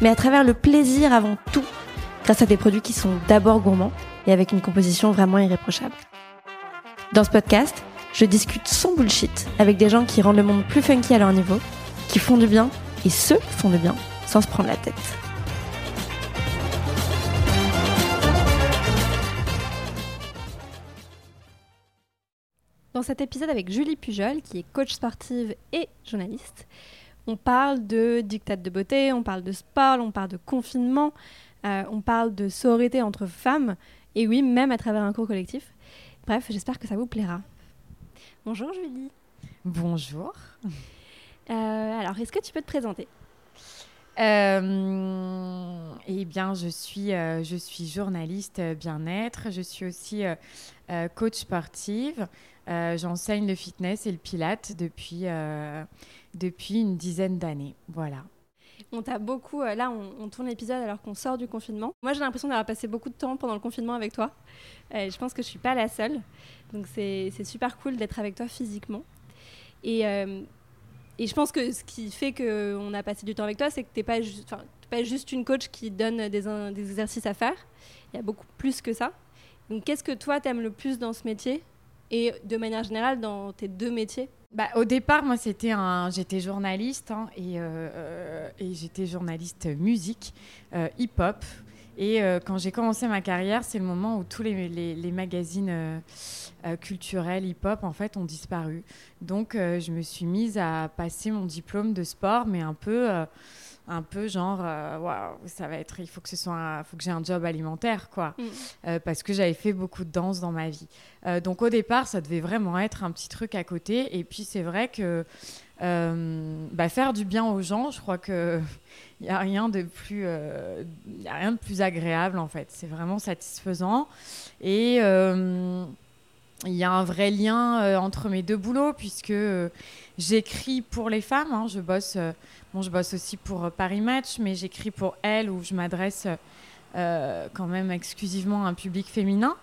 mais à travers le plaisir avant tout, grâce à des produits qui sont d'abord gourmands et avec une composition vraiment irréprochable. Dans ce podcast, je discute sans bullshit avec des gens qui rendent le monde plus funky à leur niveau, qui font du bien et ceux font du bien sans se prendre la tête. Dans cet épisode avec Julie Pujol, qui est coach sportive et journaliste, on parle de dictat de beauté, on parle de sport, on parle de confinement, euh, on parle de sororité entre femmes, et oui, même à travers un cours collectif. Bref, j'espère que ça vous plaira. Bonjour Julie. Bonjour. Euh, alors, est-ce que tu peux te présenter? Euh, eh bien, je suis, je suis journaliste bien-être. Je suis aussi coach sportive. J'enseigne le fitness et le pilate depuis, depuis une dizaine d'années. Voilà. On t'a beaucoup. Euh, là, on, tourne l'épisode alors qu'on sort du confinement. Moi, j'ai l'impression d'avoir passé beaucoup de temps pendant le confinement avec toi. je pense que je suis pas la seule. Donc, c'est super cool d'être avec toi physiquement. Et, et je pense que ce qui fait qu'on a passé du temps avec toi, c'est que tu n'es pas, juste une coach qui donne des, des exercices à faire. Il y a beaucoup plus que ça. Donc, qu'est-ce que toi, tu aimes le plus dans ce métier? Et de manière générale dans tes deux métiers bah, Au départ, moi, c'était un... j'étais journaliste hein, et, euh, et j'étais journaliste musique, euh, hip-hop. Et euh, quand j'ai commencé ma carrière, c'est le moment où tous les magazines culturels hip-hop en fait ont disparu. Donc, je me suis mise à passer mon diplôme de sport, mais un peu un peu genre euh, waouh ça va être il faut que ce soit faut que j'ai un job alimentaire quoi. Mm. euh, parce que j'avais fait beaucoup de danse dans ma vie. Euh, donc au départ ça devait vraiment être un petit truc à côté. Et puis c'est vrai que bah, faire du bien aux gens je crois que il y a rien de plus y a rien de plus agréable en fait. C'est vraiment satisfaisant. Et il y a un vrai lien entre mes deux boulots puisque j'écris pour les femmes hein. je bosse Bon, je bosse aussi pour euh, Paris Match, mais j'écris pour Elle où je m'adresse euh, quand même exclusivement à un public féminin.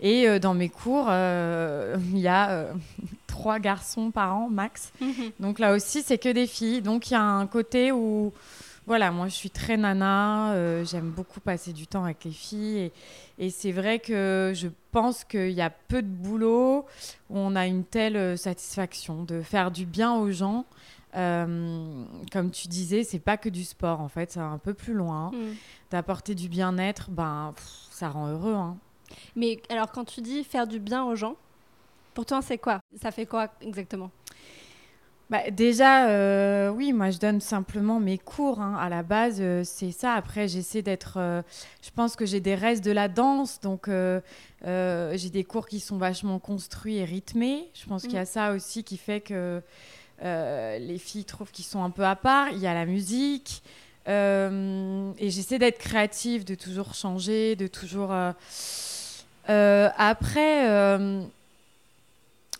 Et euh, dans mes cours, il y a trois garçons par an max. Donc là aussi, c'est que des filles. Donc il y a un côté où, voilà, moi je suis très nana, j'aime beaucoup passer du temps avec les filles. Et, et c'est vrai que je pense qu'il y a peu de boulot où on a une telle satisfaction de faire du bien aux gens. Euh, comme tu disais, c'est pas que du sport en fait, c'est un peu plus loin. Mm. D'apporter du bien-être, ben, ça rend heureux. Hein. Mais alors, quand tu dis faire du bien aux gens, pour toi, c'est quoi? Ça fait quoi exactement? Bah, déjà, euh, oui, moi je donne simplement mes cours. Hein. À la base, euh, c'est ça. Après, j'essaie d'être. je pense que j'ai des restes de la danse, donc j'ai des cours qui sont vachement construits et rythmés. Je pense qu'il y a mm. ça aussi qui fait que euh, les filles trouvent qu'ils sont un peu à part. Il y a la musique. Euh, et j'essaie d'être créative, de toujours changer, de toujours. Euh, après,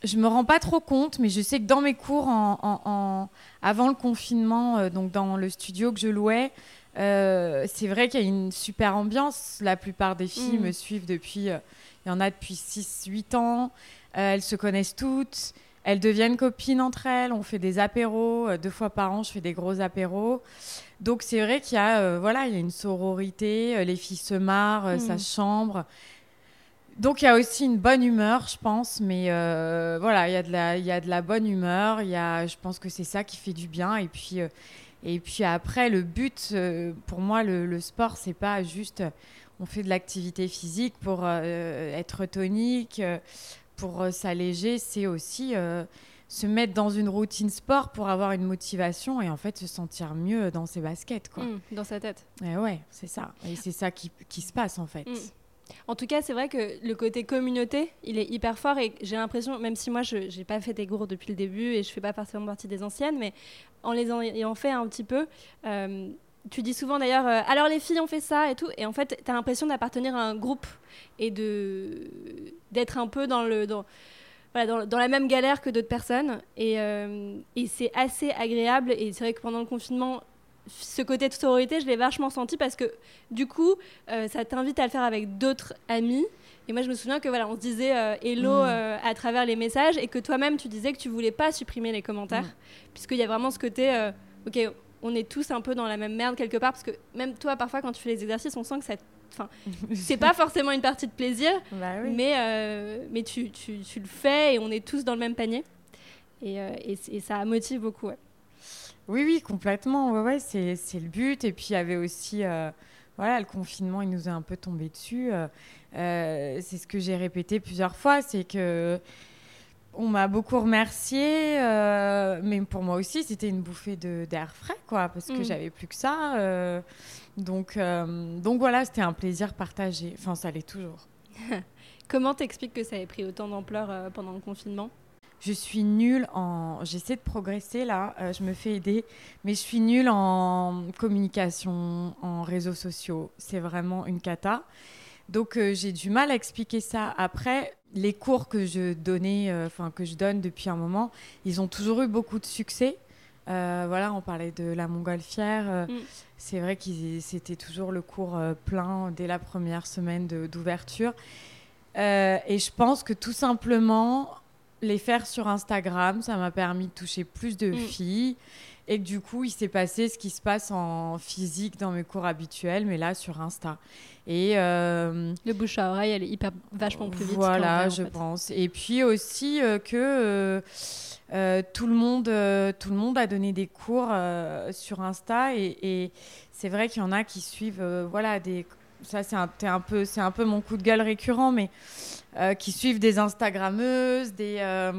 je me rends pas trop compte, mais je sais que dans mes cours, en, avant le confinement, donc dans le studio que je louais, c'est vrai qu'il y a une super ambiance. La plupart des filles mm. me suivent depuis. Il y en a depuis 6-8 ans. elles se connaissent toutes. Elles deviennent copines entre elles, on fait des apéros, euh, deux fois par an je fais des gros apéros. Donc c'est vrai qu'il y a euh, voilà, il y a une sororité, euh, les filles se marrent, ça hmm. chambre. Donc il y a aussi une bonne humeur, je pense, mais voilà, il y a de la il y a de la bonne humeur, il y a je pense que c'est ça qui fait du bien et puis et puis après le but pour moi le, le sport c'est pas juste on fait de l'activité physique pour être tonique pour euh, s'alléger, c'est aussi euh, se mettre dans une routine sport pour avoir une motivation et en fait se sentir mieux dans ses baskets. Quoi. Mmh, dans sa tête. Et ouais, c'est ça. Et c'est ça qui, qui, se passe en fait. Mmh. En tout cas, c'est vrai que le côté communauté, il est hyper fort et j'ai l'impression, même si moi je n'ai pas fait des cours depuis le début et je fais pas forcément partie des anciennes, mais en les ayant fait un petit peu, euh, tu dis souvent d'ailleurs, euh, alors les filles ont fait ça et tout, et en fait, tu as l'impression d'appartenir à un groupe et d'être un peu dans le dans, la même galère que d'autres personnes, et, euh, et c'est assez agréable. Et c'est vrai que pendant le confinement, ce côté de sororité, je l'ai vachement senti parce que du coup, euh, ça t'invite à le faire avec d'autres amis. Et moi, je me souviens que voilà, on se disait hello mmh. à travers les messages et que toi-même, tu disais que tu voulais pas supprimer les commentaires, mmh. puisqu'il y a vraiment ce côté, ok, on est tous un peu dans la même merde quelque part parce que même toi parfois quand tu fais les exercices on sent que ça enfin c'est pas forcément une partie de plaisir bah mais euh, mais tu, tu, tu, le fais et on est tous dans le même panier et, euh, et, ça motive beaucoup oui oui complètement ouais, ouais c'est, le but et puis il y avait aussi euh, voilà le confinement il nous est un peu tombé dessus c'est ce que j'ai répété plusieurs fois c'est que on m'a beaucoup remercié, euh, mais pour moi aussi, c'était une bouffée d'air frais, quoi, parce que mm. j'avais plus que ça. Euh, donc, euh, donc voilà, c'était un plaisir partagé. Enfin, ça l'est toujours. Comment t'expliques que ça ait pris autant d'ampleur pendant le confinement? Je suis nulle en. J'essaie de progresser là, je me fais aider, mais je suis nulle en communication, en réseaux sociaux. C'est vraiment une cata. Donc j'ai du mal à expliquer ça. Après, les cours que je donnais, euh, enfin que je donne depuis un moment, ils ont toujours eu beaucoup de succès. Euh, voilà, on parlait de la montgolfière. Euh, mm. C'est vrai que c'était toujours le cours plein dès la première semaine d'ouverture. et je pense que tout simplement, les faire sur Instagram, ça m'a permis de toucher plus de mm. filles. Et que du coup, il s'est passé ce qui se passe en physique dans mes cours habituels, mais là sur Insta. Et euh, le bouche à oreille, elle est hyper vachement plus vite. Voilà, je pense. Et puis aussi euh, que euh, tout le monde, tout le monde a donné des cours sur Insta et, c'est vrai qu'il y en a qui suivent, voilà, des. Ça c'est un, un peu, c'est un peu mon coup de gueule récurrent, mais qui suivent des Instagrammeuses, des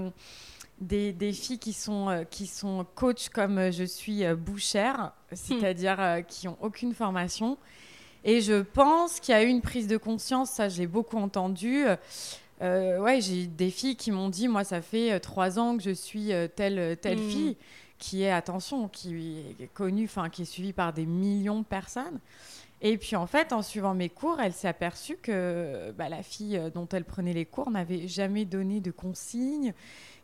des, des, filles qui sont, qui sont coach comme je suis bouchère, hmm. c'est-à-dire qui n'ont aucune formation et je pense qu'il y a eu une prise de conscience, ça j'ai beaucoup entendu. Euh, ouais, j'ai des filles qui m'ont dit, moi ça fait euh, trois ans que je suis euh, telle, telle mm. fille, qui est, attention, qui est connue, enfin qui est suivie par des millions de personnes. Et puis en fait, en suivant mes cours, elle s'est aperçue que bah, la fille dont elle prenait les cours n'avait jamais donné de consignes,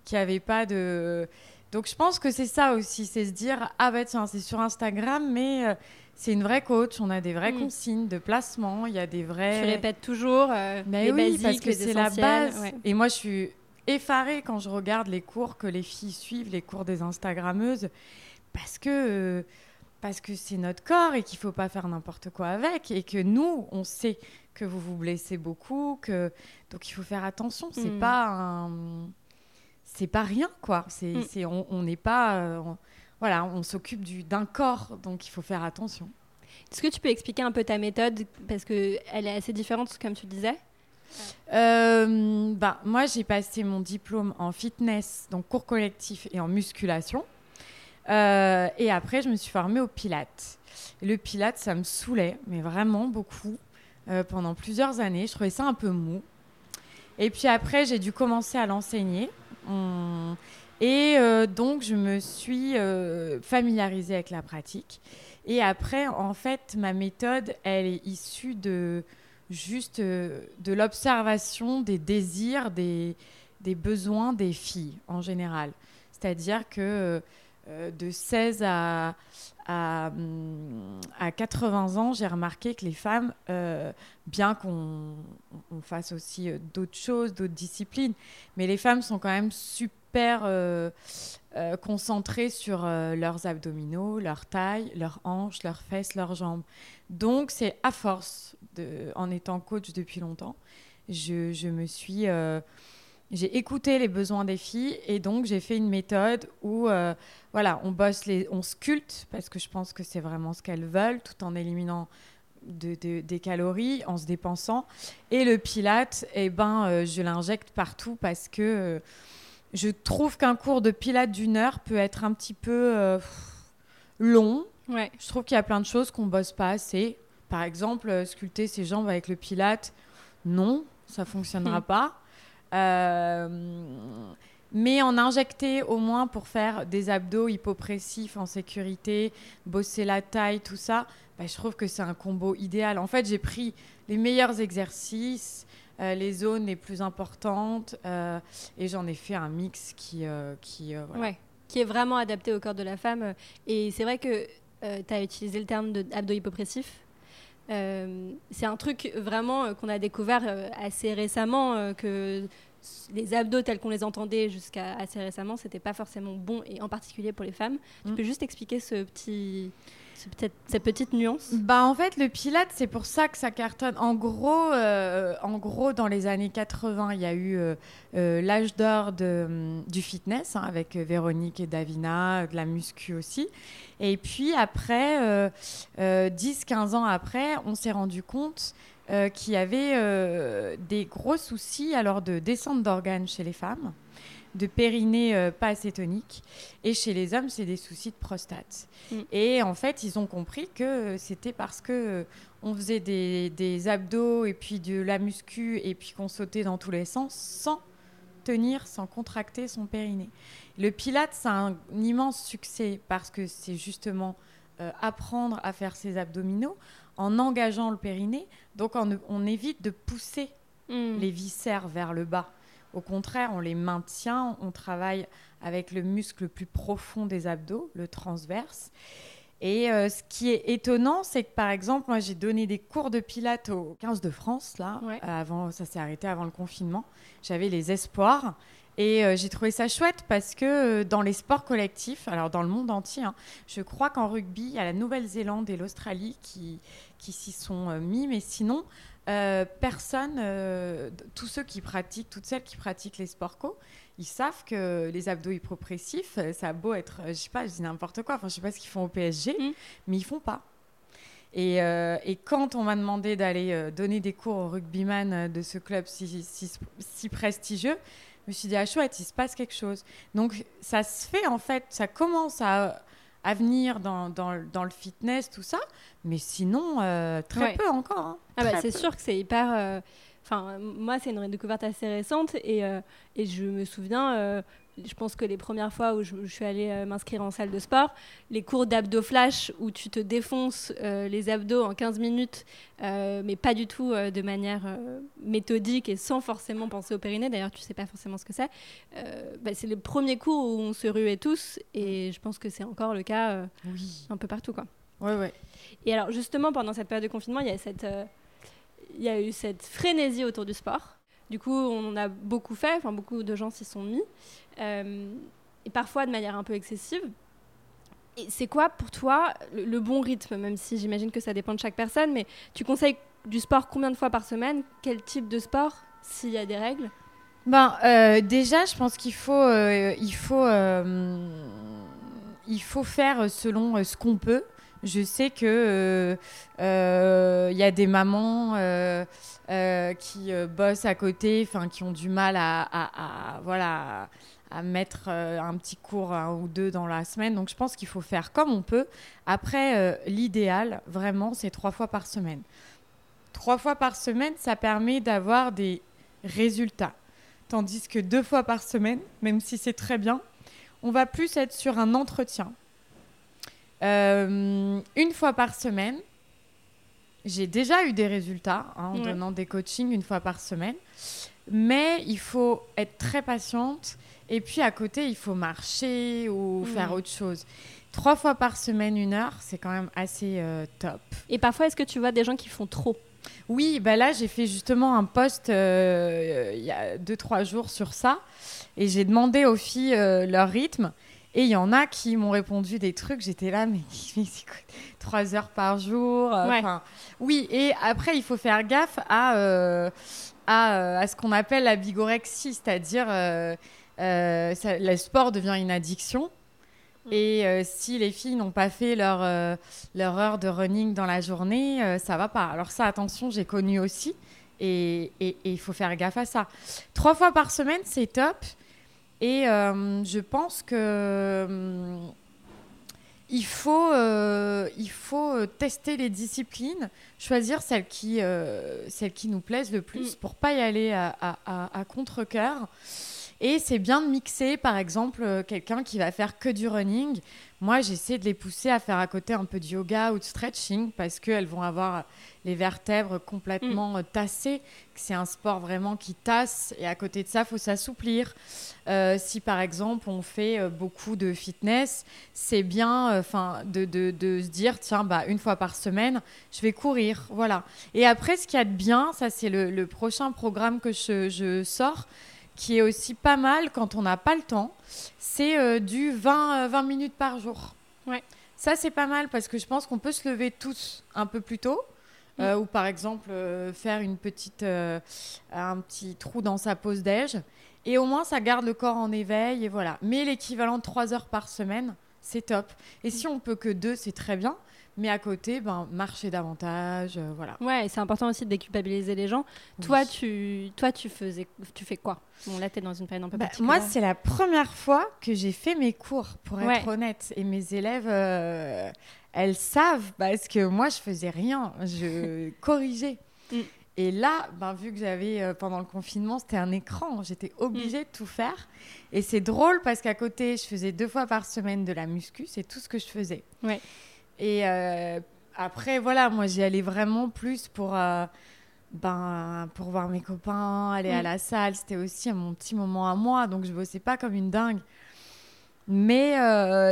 qu'il n'y avait pas de... Donc je pense que c'est ça aussi, c'est se dire, ah bah tiens, c'est sur Instagram, mais c'est une vraie coach, on a des vraies mm. consignes de placement, il y a des vrais... Tu répètes toujours euh, Mais oui, parce que c'est la base. Et moi, je suis effarée quand je regarde les cours que les filles suivent, les cours des Instagrammeuses, parce que... Euh, parce que c'est notre corps et qu'il faut pas faire n'importe quoi avec et que nous on sait que vous vous blessez beaucoup que donc il faut faire attention c'est mm. pas un c'est pas rien quoi c'est mm. on n'est pas euh, voilà, on s'occupe d'un corps, donc il faut faire attention. Est-ce que tu peux expliquer un peu ta méthode? Parce qu'elle est assez différente, comme tu disais. Euh, bah, moi, j'ai passé mon diplôme en fitness, donc cours collectif et en musculation. Euh, et après, je me suis formée au Pilates. le Pilates, ça me saoulait, mais vraiment beaucoup, euh, pendant plusieurs années. Je trouvais ça un peu mou. Et puis après, j'ai dû commencer à l'enseigner. Et euh, donc, je me suis familiarisée avec la pratique. Et après, en fait, ma méthode, elle est issue de juste de l'observation des désirs, des, des, besoins des filles en général. C'est-à-dire que de 16 à, à, à 80 ans, j'ai remarqué que les femmes, bien qu'on fasse aussi d'autres choses, d'autres disciplines, mais les femmes sont quand même super euh, euh, concentrés sur euh, leurs abdominaux, leur taille, leurs hanches, leurs fesses, leurs jambes. Donc, c'est à force, en étant coach depuis longtemps, je, je me suis. J'ai écouté les besoins des filles et donc j'ai fait une méthode où voilà, on bosse les, on sculpte parce que je pense que c'est vraiment ce qu'elles veulent, tout en éliminant de, des calories, en se dépensant. Et le pilate, eh ben, je l'injecte partout parce que je trouve qu'un cours de pilates d'une heure peut être un petit peu euh, long. Ouais. Je trouve qu'il y a plein de choses qu'on bosse pas assez. Par exemple, euh, sculpter ses jambes avec le pilate, non, ça fonctionnera hmm. pas. Euh, Mais en injecter au moins pour faire des abdos hypopressifs en sécurité, bosser la taille, tout ça, bah, je trouve que c'est un combo idéal. En fait, j'ai pris les meilleurs exercices, euh, les zones les plus importantes, euh, et j'en ai fait un mix qui, qui, ouais, qui est vraiment adapté au corps de la femme. Et c'est vrai que tu as utilisé le terme d'abdos hypopressifs. C'est un truc vraiment qu'on a découvert assez récemment que les abdos tels qu'on les entendait jusqu'à assez récemment, c'était pas forcément bon et en particulier pour les femmes. Tu mm. peux juste expliquer ce petit peut-être cette petite nuance Bah en fait le pilate c'est pour ça que ça cartonne. En gros, euh, en gros dans les années 80 il y a eu euh, euh, l'âge d'or du fitness hein, avec Véronique et Davina, de la muscu aussi. Et puis après 10-15 ans après on s'est rendu compte euh, qui avait des gros soucis alors de descente d'organes chez les femmes, de périnée euh, pas assez tonique, et chez les hommes, c'est des soucis de prostate. Mm. Et en fait, ils ont compris que c'était parce que on faisait des, des, abdos et puis de la muscu et puis qu'on sautait dans tous les sens sans tenir, sans contracter son périnée. Le pilate, c'est un immense succès parce que c'est justement apprendre à faire ses abdominaux en engageant le périnée. Donc on, évite de pousser hmm. les viscères vers le bas. Au contraire, on les maintient, on travaille avec le muscle le plus profond des abdos, le transverse. Et euh, ce qui est étonnant, c'est que par exemple, moi j'ai donné des cours de pilates au 15 de France, là, avant, ça s'est arrêté avant le confinement. J'avais les espoirs. Et euh, j'ai trouvé ça chouette parce que euh, dans les sports collectifs, alors dans le monde entier, hein, je crois qu'en rugby, il y a la Nouvelle-Zélande et l'Australie qui, qui s'y sont euh, mis, mais sinon, personne, tous ceux qui pratiquent, toutes celles qui pratiquent les sports co, ils savent que les abdos hypopressifs, ça a beau être, je sais pas, je dis n'importe quoi, enfin je sais pas ce qu'ils font au PSG, mmh. mais ils font pas. Et, et, quand on m'a demandé d'aller donner des cours aux rugbyman de ce club si, si, si prestigieux, me suis dit, ah chouette, il se passe quelque chose. Donc ça se fait en fait, ça commence à, à venir dans, dans, dans, le fitness, tout ça, mais sinon, euh, très peu encore. Hein. Ah bah, c'est sûr que c'est hyper... Euh, enfin, moi, c'est une découverte assez récente et, euh, et je me souviens, je pense que les premières fois où je, suis allée euh, m'inscrire en salle de sport, les cours d'abdos flash où tu te défonces euh, les abdos en 15 minutes, euh, mais pas du tout de manière méthodique et sans forcément penser au périnée, d'ailleurs tu sais pas forcément ce que c'est, bah, c'est le premier cours où on se ruait tous et je pense que c'est encore le cas un peu partout. Quoi. Ouais, ouais. Et alors justement pendant cette période de confinement, il y a, cette, il y a eu cette frénésie autour du sport. Du coup, on en a beaucoup fait, enfin beaucoup de gens s'y sont mis. Euh, et parfois de manière un peu excessive. Et c'est quoi pour toi le, bon rythme, même si j'imagine que ça dépend de chaque personne, mais tu conseilles du sport combien de fois par semaine? Quel type de sport, s'il y a des règles? Ben, euh, déjà, je pense qu'il faut, euh, il faut, il faut faire selon ce qu'on peut. Je sais que il y a des mamans qui bossent à côté, enfin qui ont du mal à, à, voilà à mettre euh, un petit cours un ou deux dans la semaine. Donc je pense qu'il faut faire comme on peut. Après, euh, l'idéal, vraiment, c'est trois fois par semaine. Trois fois par semaine, ça permet d'avoir des résultats. Tandis que deux fois par semaine, même si c'est très bien, on va plus être sur un entretien. Euh, une fois par semaine, j'ai déjà eu des résultats hein, en donnant des coachings une fois par semaine. Mais il faut être très patiente et puis à côté, il faut marcher ou faire autre chose. Trois fois par semaine, une heure, c'est quand même assez euh, top. Et parfois, est-ce que tu vois des gens qui font trop? Oui, bah là, j'ai fait justement un post euh, il y a deux, trois jours sur ça. Et j'ai demandé aux filles euh, leur rythme. Et il y en a qui m'ont répondu des trucs. J'étais là, mais, mais Trois heures par jour. Oui, et après, il faut faire gaffe à, à, à ce qu'on appelle la bigorexie, c'est-à-dire euh, le sport devient une addiction. Mm. Et euh, si les filles n'ont pas fait leur, euh, leur heure de running dans la journée, ça va pas. Alors ça, attention, j'ai connu aussi. Et il faut faire gaffe à ça. Trois fois par semaine, c'est top. Et je pense que il faut, il faut tester les disciplines, choisir celles qui, celles qui nous plaisent le plus mm. pour pas y aller à, à, à contre-coeur. Et c'est bien de mixer, par exemple, euh, quelqu'un qui va faire que du running. Moi, j'essaie de les pousser à faire à côté un peu de yoga ou de stretching parce qu'elles vont avoir les vertèbres complètement euh, tassées. C'est un sport vraiment qui tasse et à côté de ça, il faut s'assouplir. Euh, si par exemple on fait euh, beaucoup de fitness, c'est bien enfin de, de, de, se dire tiens, bah, une fois par semaine, je vais courir. Voilà. Et après, ce qu'il y a de bien, ça c'est le, le, prochain programme que je, je, sors qui est aussi pas mal quand on n'a pas le temps, c'est du 20, 20 minutes par jour. Ouais. Ça, c'est pas mal parce que je pense qu'on peut se lever tous un peu plus tôt. Euh, ou par exemple euh, faire une petite, euh, un petit trou dans sa pause déj. Et au moins, ça garde le corps en éveil. Et voilà. Mais l'équivalent de 3 heures par semaine, c'est top. Et si on peut que deux, c'est très bien. Mais à côté, ben, marcher davantage, voilà. Ouais, c'est important aussi de déculpabiliser les gens. Toi, tu, toi, tu faisais, tu fais quoi? Bon, là, tu es dans une période un peu bah, Moi, c'est la première fois que j'ai fait mes cours, pour être honnête. Et mes élèves, elles savent parce que moi, je faisais rien. Je corrigeais. Mm. Et là, ben, vu que j'avais, euh, pendant le confinement, c'était un écran, j'étais obligée de tout faire. Et c'est drôle parce qu'à côté, je faisais deux fois par semaine de la muscu, c'est tout ce que je faisais. Ouais. Et euh, après, voilà, moi, j'y allais vraiment plus pour, euh, ben, pour voir mes copains, aller à mm. la salle. C'était aussi mon petit moment à moi, donc je bossais pas comme une dingue. Mais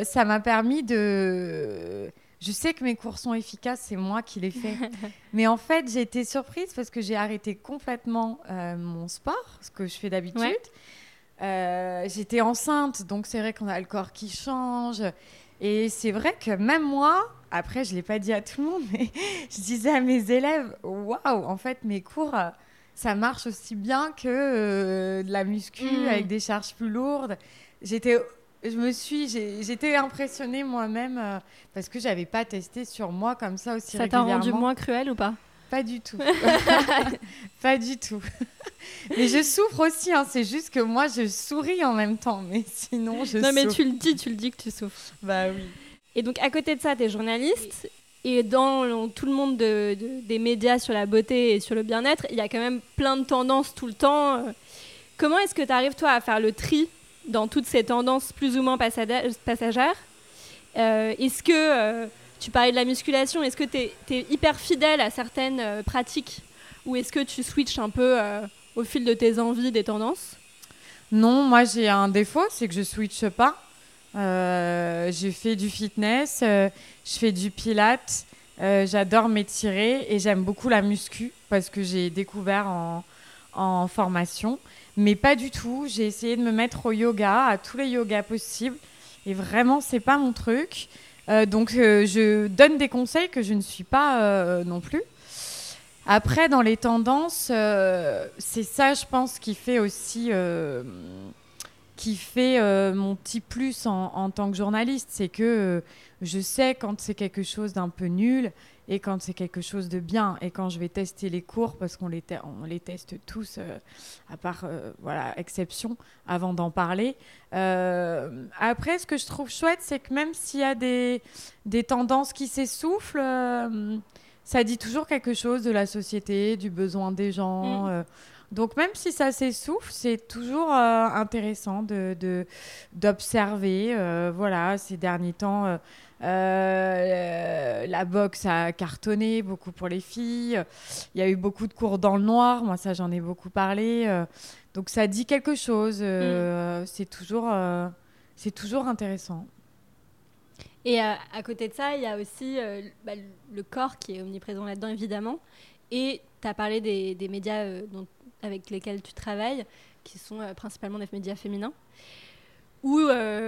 ça m'a permis de je sais que mes cours sont efficaces, c'est moi qui les fais. Mais en fait, j'ai été surprise parce que j'ai arrêté complètement euh, mon sport, ce que je fais d'habitude. Euh, j'étais enceinte, donc c'est vrai qu'on a le corps qui change. Et c'est vrai que même moi, après, je ne l'ai pas dit à tout le monde, mais je disais à mes élèves, waouh, en fait, mes cours, euh, ça marche aussi bien que de la muscu mm. avec des charges plus lourdes. J'étais je me suis, j'étais impressionnée moi-même euh, parce que j'avais pas testé sur moi comme ça aussi ça t'a rendu moins cruel ou pas? Pas du tout. pas du tout. mais je souffre aussi, hein, c'est juste que moi je souris en même temps, mais sinon je Non mais tu le dis, tu le dis que tu souffres. Bah oui. Et donc à côté de ça, tu es journaliste et dans tout le monde des médias sur la beauté et sur le bien-être, il y a quand même plein de tendances tout le temps. Comment est-ce que tu arrives toi à faire le tri dans toutes ces tendances plus ou moins passagères. Euh, est-ce que, euh, tu parlais de la musculation, est-ce que tu es, hyper fidèle à certaines euh, pratiques ou est-ce que tu switches un peu au fil de tes envies, des tendances? Non, moi j'ai un défaut, c'est que je switche pas. j'ai fait du fitness, je fais du pilates, j'adore m'étirer et j'aime beaucoup la muscu parce que j'ai découvert en formation. Mais pas du tout. J'ai essayé de me mettre au yoga, à tous les yogas possibles. Et vraiment, c'est pas mon truc. Euh, donc, euh, je donne des conseils que je ne suis pas euh, non plus. Après, dans les tendances, c'est ça, je pense, qui fait aussi, qui fait mon petit plus en, en, tant que journaliste, c'est que je sais quand c'est quelque chose d'un peu nul et quand c'est quelque chose de bien et quand je vais tester les cours parce qu'on les, on les teste tous euh, à part euh, voilà exception avant d'en parler euh, après ce que je trouve chouette c'est que même s'il y a des, des tendances qui s'essoufflent ça dit toujours quelque chose de la société du besoin des gens mm. Donc même si ça s'essouffle, c'est toujours intéressant de d'observer. voilà, ces derniers temps, euh, la boxe a cartonné beaucoup pour les filles. Il y a eu beaucoup de cours dans le noir. Moi, ça, j'en ai beaucoup parlé. Euh, donc, ça dit quelque chose. Euh, mm. C'est toujours, c'est toujours intéressant. Et à côté de ça, il y a aussi bah, le corps qui est omniprésent là-dedans, évidemment. Et tu as parlé des, des médias avec lesquels tu travailles, qui sont principalement des médias féminins. Où,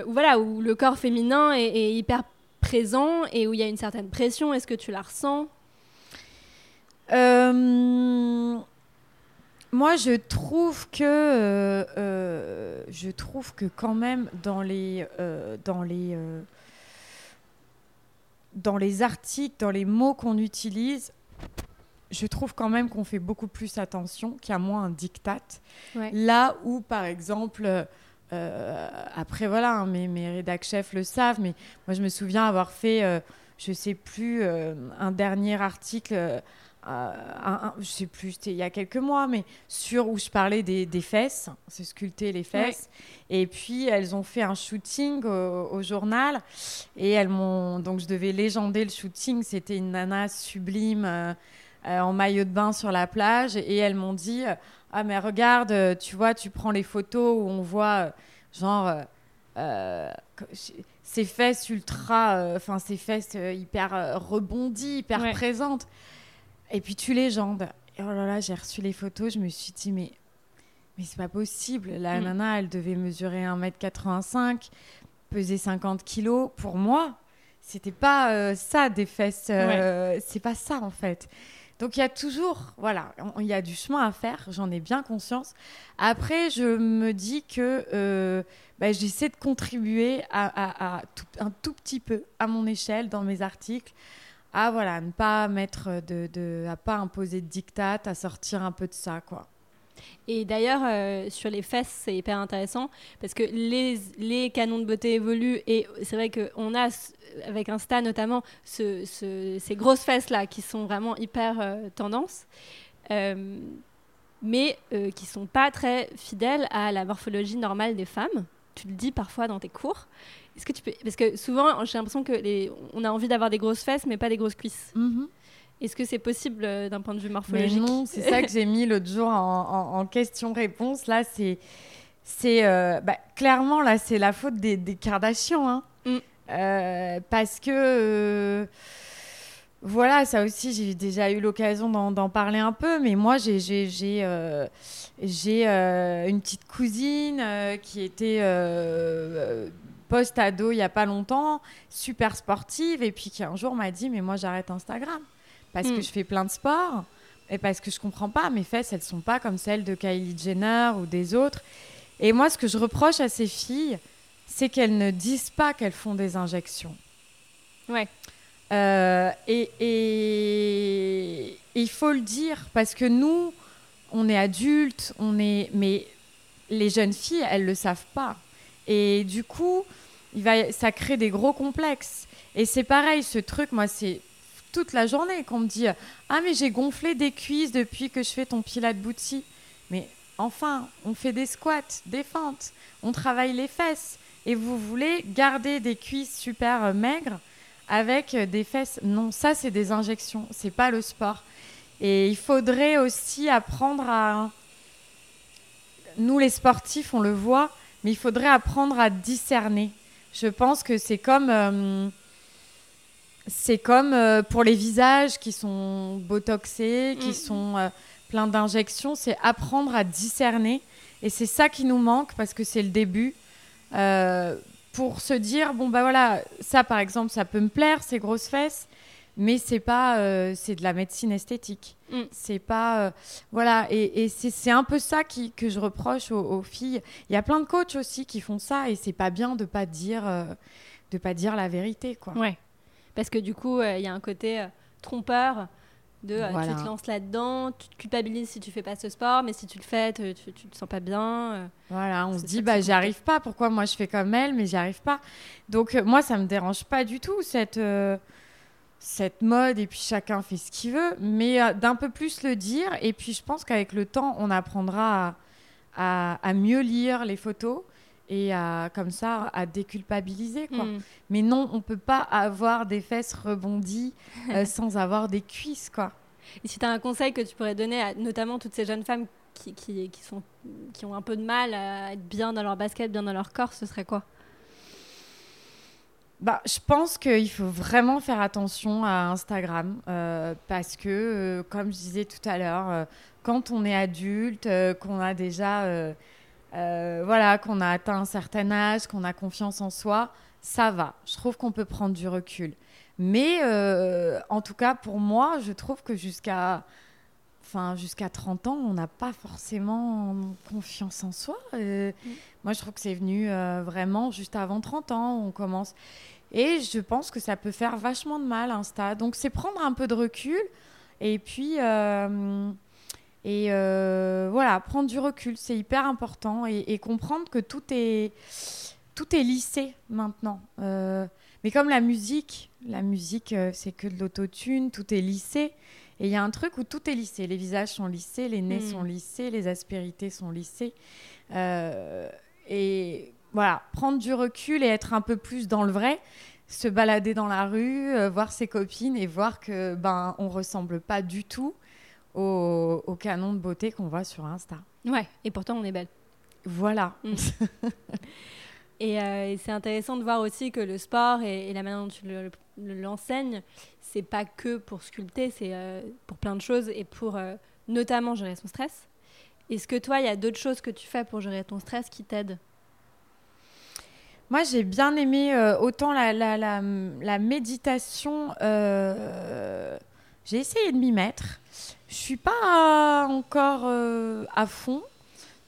voilà, où le corps féminin est, hyper présent et où il y a une certaine pression Est-ce que tu la ressens? Euh, Moi, je trouve que euh, euh, je trouve que quand même dans les dans les dans les articles, dans les mots qu'on utilise, je trouve quand même qu'on fait beaucoup plus attention, qu'il y a moins un diktat. Là où, par exemple, euh, après, voilà, hein, mes, mes rédac chefs le savent, mais moi, je me souviens avoir fait, euh, je sais plus, euh, un dernier article euh, un, je sais plus, c'était il y a quelques mois, mais sur où je parlais des, des fesses, c'est sculpter les fesses. Et puis elles ont fait un shooting au, journal et elles m'ont donc je devais légender le shooting. C'était une nana sublime euh, euh, en maillot de bain sur la plage et elles m'ont dit ah mais regarde, tu vois, tu prends les photos où on voit genre ces fesses ultra, enfin ces fesses hyper rebondies, hyper présentes. Et puis tu légendes. Et oh là là, j'ai reçu les photos, je me suis dit, mais, mais c'est pas possible. La mm. nana, elle devait mesurer 1m85, peser 50 kilos. Pour moi, c'était pas euh, ça des fesses. Euh, c'est pas ça en fait. Donc il y a toujours, voilà, il y a du chemin à faire, j'en ai bien conscience. Après, je me dis que euh, bah, j'essaie de contribuer à, un tout petit peu à mon échelle dans mes articles à voilà, ne pas mettre de, de, à pas imposer de dictat, à sortir un peu de ça, quoi. Et d'ailleurs, euh, sur les fesses, c'est hyper intéressant parce que les, les canons de beauté évoluent et c'est vrai qu'on a, avec Insta notamment, ce, ces grosses fesses-là qui sont vraiment hyper euh, tendance, euh, mais qui sont pas très fidèles à la morphologie normale des femmes. Tu le dis parfois dans tes cours. Est-ce que tu peux Parce que souvent, j'ai l'impression que les... on a envie d'avoir des grosses fesses, mais pas des grosses cuisses. Mm-hmm. Est-ce que c'est possible euh, d'un point de vue morphologique mais Non, c'est ça que j'ai mis l'autre jour en, question-réponse. Là, c'est, c'est euh, bah, clairement là, c'est la faute des, des Kardashians, hein. mm. euh, parce que voilà, ça aussi, j'ai déjà eu l'occasion d'en, parler un peu, mais moi, j'ai, j'ai une petite cousine qui était post-ado il n'y a pas longtemps, super sportive, et puis qui un jour m'a dit Mais moi, j'arrête Instagram parce que hmm. je fais plein de sport et parce que je comprends pas. Mes fesses, elles sont pas comme celles de Kylie Jenner ou des autres. Et moi, ce que je reproche à ces filles, c'est qu'elles ne disent pas qu'elles font des injections. Ouais. Euh, et, et, il faut le dire parce que nous, on est adultes, on est, mais les jeunes filles, elles le savent pas. Et du coup, il va, ça crée des gros complexes. Et c'est pareil, ce truc, moi, c'est toute la journée qu'on me dit Ah, mais j'ai gonflé des cuisses depuis que je fais ton pilates booty. Mais enfin, on fait des squats, des fentes, on travaille les fesses. Et vous voulez garder des cuisses super euh, maigres avec euh, des fesses? Non, ça, c'est des injections, c'est pas le sport. Et il faudrait aussi apprendre à. Nous, les sportifs, on le voit, mais il faudrait apprendre à discerner. Je pense que c'est comme, euh, c'est comme euh, pour les visages qui sont botoxés, qui mm. sont euh, pleins d'injections, c'est apprendre à discerner. Et c'est ça qui nous manque parce que c'est le début. pour se dire, bon, bah voilà, ça par exemple, ça peut me plaire, ces grosses fesses, mais c'est pas euh, c'est de la médecine esthétique mm. c'est pas euh, voilà et, et c'est un peu ça qui, que je reproche aux, filles il y a plein de coachs aussi qui font ça et c'est pas bien de pas dire euh, de pas dire la vérité quoi ouais parce que du coup il y a un côté trompeur de tu te lances là-dedans, tu te culpabilises si tu fais pas ce sport, mais si tu le fais, tu, tu, te sens pas bien. Voilà, on se dit bah j'y arrive pas, pourquoi moi je fais comme elle, mais j'y arrive pas. Donc moi ça me dérange pas du tout cette cette mode et puis chacun fait ce qu'il veut, mais euh, d'un peu plus le dire. Et puis je pense qu'avec le temps, on apprendra à, mieux lire les photos et à, comme ça à déculpabiliser. Quoi. Hmm. Mais non, on peut pas avoir des fesses rebondies euh, sans avoir des cuisses. Quoi. Et si tu as un conseil que tu pourrais donner à notamment toutes ces jeunes femmes qui, qui, qui, sont, qui ont un peu de mal à être bien dans leur basket, bien dans leur corps, ce serait quoi? Bah, je pense qu'il faut vraiment faire attention à Instagram euh, parce que, euh, comme je disais tout à l'heure, euh, quand on est adulte, qu'on a déjà, voilà, qu'on a atteint un certain âge, qu'on a confiance en soi, ça va. Je trouve qu'on peut prendre du recul. Mais en tout cas, pour moi, je trouve que jusqu'à enfin jusqu'à 30 ans, on n'a pas forcément confiance en soi. Mm. Moi, je trouve que c'est venu vraiment juste avant 30 ans. On commence. Et je pense que ça peut faire vachement de mal, Insta. Donc, c'est prendre un peu de recul et puis. Euh, et euh, voilà, prendre du recul, c'est hyper important. Et, comprendre que tout est, tout est lissé maintenant. Euh, mais comme la musique, la musique, c'est que de l'autotune, tout est lissé. Et il y a un truc où tout est lissé. Les visages sont lissés, les nez Mm. sont lissés, les aspérités sont lissées. Euh, et voilà, prendre du recul et être un peu plus dans le vrai, se balader dans la rue, euh, voir ses copines et voir que ben on ressemble pas du tout au, au canon de beauté qu'on voit sur Insta. Ouais, et pourtant on est belle. Voilà. Mm. Et, euh, et c'est intéressant de voir aussi que le sport et, et la manière dont tu le- le- l'enseignes, c'est pas que pour sculpter, c'est euh, pour plein de choses et pour euh, notamment gérer son stress. Est-ce que toi, il y a d'autres choses que tu fais pour gérer ton stress qui t'aident? Moi, j'ai bien aimé euh, autant la, la, la, la méditation. euh, j'ai essayé de m'y mettre. Je suis pas encore euh, à fond.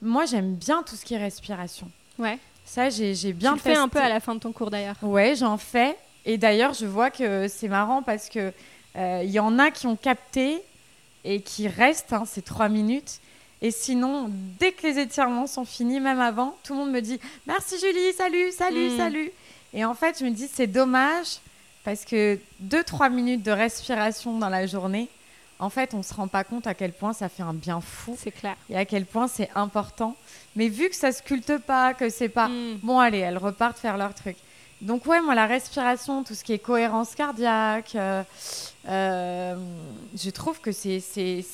Moi, j'aime bien tout ce qui est respiration. Ouais. Ça, j'ai bien tu le fais un peu testé. à la fin de ton cours d'ailleurs. Ouais, j'en fais. Et d'ailleurs, je vois que c'est marrant parce que euh, il y en a qui ont capté et qui restent hein, ces trois minutes. Et sinon, dès que les étirements sont finis, même avant, tout le monde me dit merci Julie, salut, salut, Mm. salut. Et en fait, je me dis c'est dommage parce que deux trois minutes de respiration dans la journée, en fait, on se rend pas compte à quel point ça fait un bien fou C'est clair. et à quel point c'est important. Mais vu que ça sculpte pas, que c'est pas Mm. Bon, allez, elles repartent faire leur truc. Donc, ouais, moi, la respiration, tout ce qui est cohérence cardiaque, euh, euh, je trouve que c'est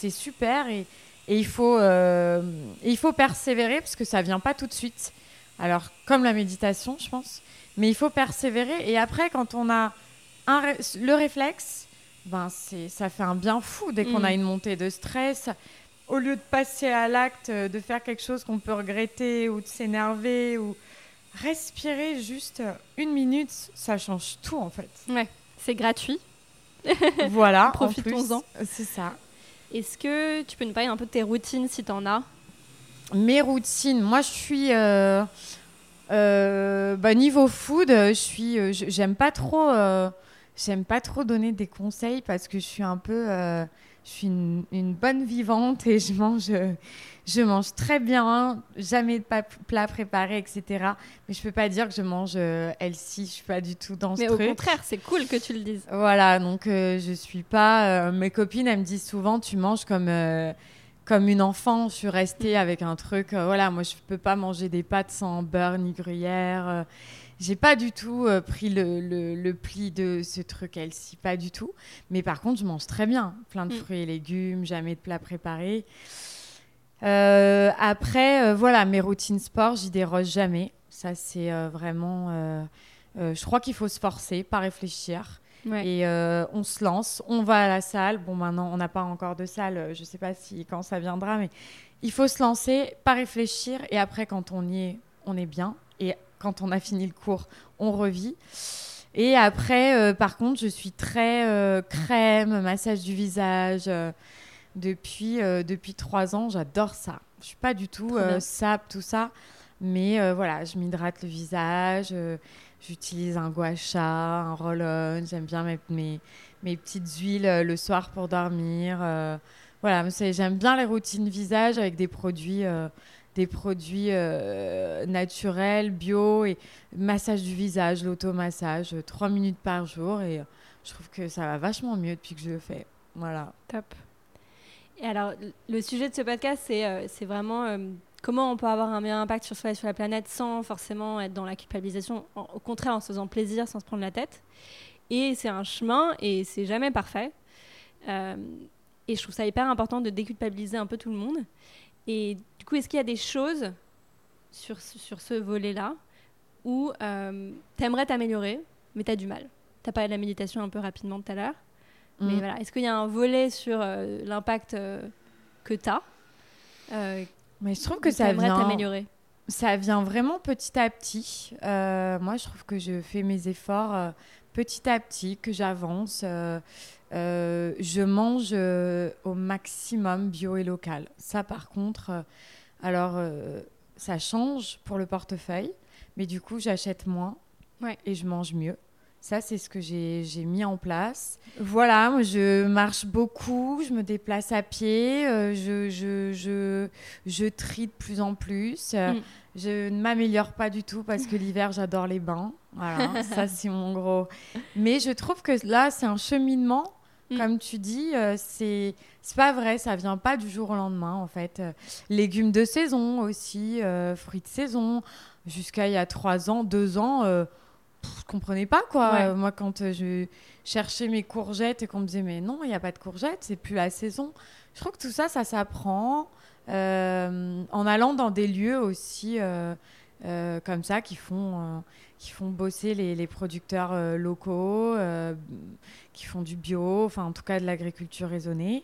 super et, et il, faut, euh, et il faut persévérer parce que ça vient pas tout de suite. Alors, comme la méditation, je pense, mais il faut persévérer. Et après, quand on a un le réflexe, ben, ça fait un bien fou dès qu'on Mm. a une montée de stress. Au lieu de passer à l'acte, euh, de faire quelque chose qu'on peut regretter ou de s'énerver ou respirer juste une minute, ça change tout en fait. Ouais, c'est gratuit. voilà, en Profitons-en. C'est ça. Est-ce que tu peux nous parler un peu de tes routines si t'en as? Mes routines, moi je suis euh, euh, bah, niveau food, je suis, euh, j'aime pas trop, euh, j'aime pas trop donner des conseils parce que je suis un peu, euh, je suis une, une bonne vivante et je mange, je mange très bien, jamais de plat préparé, etc. Mais je peux pas dire que je mange euh, healthy, je suis pas du tout dans ce Mais au truc. contraire, c'est cool que tu le dises. Voilà, donc euh, je suis pas. euh, mes copines, elles me disent souvent, tu manges comme euh, comme une enfant. Je suis restée avec un truc. euh, voilà, moi je peux pas manger des pâtes sans beurre ni gruyère. euh, j'ai pas du tout euh, pris le, le, le pli de ce truc healthy, pas du tout. Mais par contre, je mange très bien, plein de Mm. fruits et légumes, jamais de plats préparés. Euh, après, voilà, mes routines sport, j'y déroge jamais. Ça, c'est vraiment. je crois qu'il faut se forcer, pas réfléchir. Ouais. Et euh, on se lance, on va à la salle. Bon, maintenant, on n'a pas encore de salle. Je sais pas si quand ça viendra, mais il faut se lancer, pas réfléchir. Et après, quand on y est, on est bien. Et quand on a fini le cours, on revit. Et après, euh, par contre, je suis très euh, crème, massage du visage. depuis, depuis trois ans, j'adore ça. Je suis pas du tout sap, tout ça. Mais voilà, je m'hydrate le visage. J'utilise un gua sha, un roll-on. J'aime bien mes, mes, mes petites huiles euh, le soir pour dormir. euh, voilà, j'aime bien les routines visage avec des produits, euh, des produits naturels, bio et massage du visage, l'automassage, trois minutes par jour. Et je trouve que ça va vachement mieux depuis que je le fais. Voilà. Top. Et alors, le sujet de ce podcast, c'est euh, vraiment comment on peut avoir un meilleur impact sur soi et sur la planète sans forcément être dans la culpabilisation, en- au contraire en se faisant plaisir, sans se prendre la tête. Et c'est un chemin et c'est jamais parfait. Euh, et je trouve ça hyper important de déculpabiliser un peu tout le monde. Et du coup, est-ce qu'il y a des choses sur, ce- sur ce volet-là où euh, tu aimerais t'améliorer, mais tu as du mal? Tu as parlé de la méditation un peu rapidement tout à l'heure. Mais Mm. voilà, est-ce qu'il y a un volet sur euh, l'impact euh, que tu as euh, Mais je trouve que ça vient, t'améliorer ça vient vraiment petit à petit. Euh, moi, je trouve que je fais mes efforts euh, petit à petit, que j'avance. euh, je mange au maximum bio et local. Ça, par contre, alors, ça change pour le portefeuille, mais du coup, j'achète moins Ouais. et je mange mieux. Ça, c'est ce que j'ai mis en place. Voilà, moi, je marche beaucoup, je me déplace à pied, euh, je, je, je, je trie de plus en plus. Euh, Mm. Je ne m'améliore pas du tout parce que l'hiver, j'adore les bains. Voilà, ça, c'est mon gros. Mais je trouve que là, c'est un cheminement Mm. Comme tu dis, euh, c'est pas vrai, ça vient pas du jour au lendemain en fait. Euh, légumes de saison aussi, fruits de saison. Jusqu'à il y a trois ans, deux ans, je comprenais pas quoi. moi, quand je cherchais mes courgettes et qu'on me disait mais non, il n'y a pas de courgettes, c'est plus la saison. Je crois que tout ça, ça s'apprend en allant dans des lieux aussi comme ça qui font qui font bosser les, les producteurs euh, locaux, euh, qui font du bio, enfin en tout cas de l'agriculture raisonnée.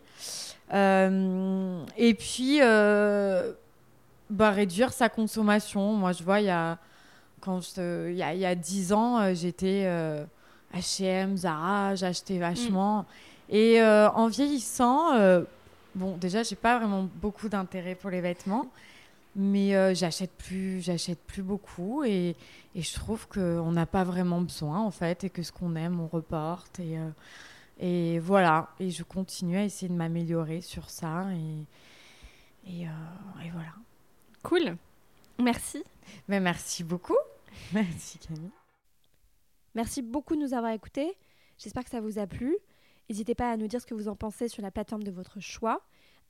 Euh, et puis, bah, réduire sa consommation. Moi, je vois, il y a, quand il y a, 10 ans, j'étais H&M, Zara, j'achetais vachement. Mm. Et en vieillissant, bon, déjà, j'ai pas vraiment beaucoup d'intérêt pour les vêtements mais euh, j'achète plus j'achète plus beaucoup et, et je trouve qu'on n'a pas vraiment besoin en fait et que ce qu'on aime on reporte et, euh, et voilà. Et je continue à essayer de m'améliorer sur ça et, et, euh, et, voilà. Cool. Merci. Mais ben, merci beaucoup merci Camille merci beaucoup de nous avoir écoutés j'espère que ça vous a plu n'hésitez pas à nous dire ce que vous en pensez sur la plateforme de votre choix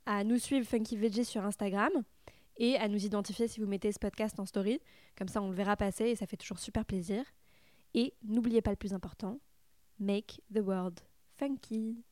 à nous suivre Funky Veggie sur Instagram et à nous identifier si vous mettez ce podcast en story. Comme ça, on le verra passer et ça fait toujours super plaisir. Et n'oubliez pas le plus important, make the world funky.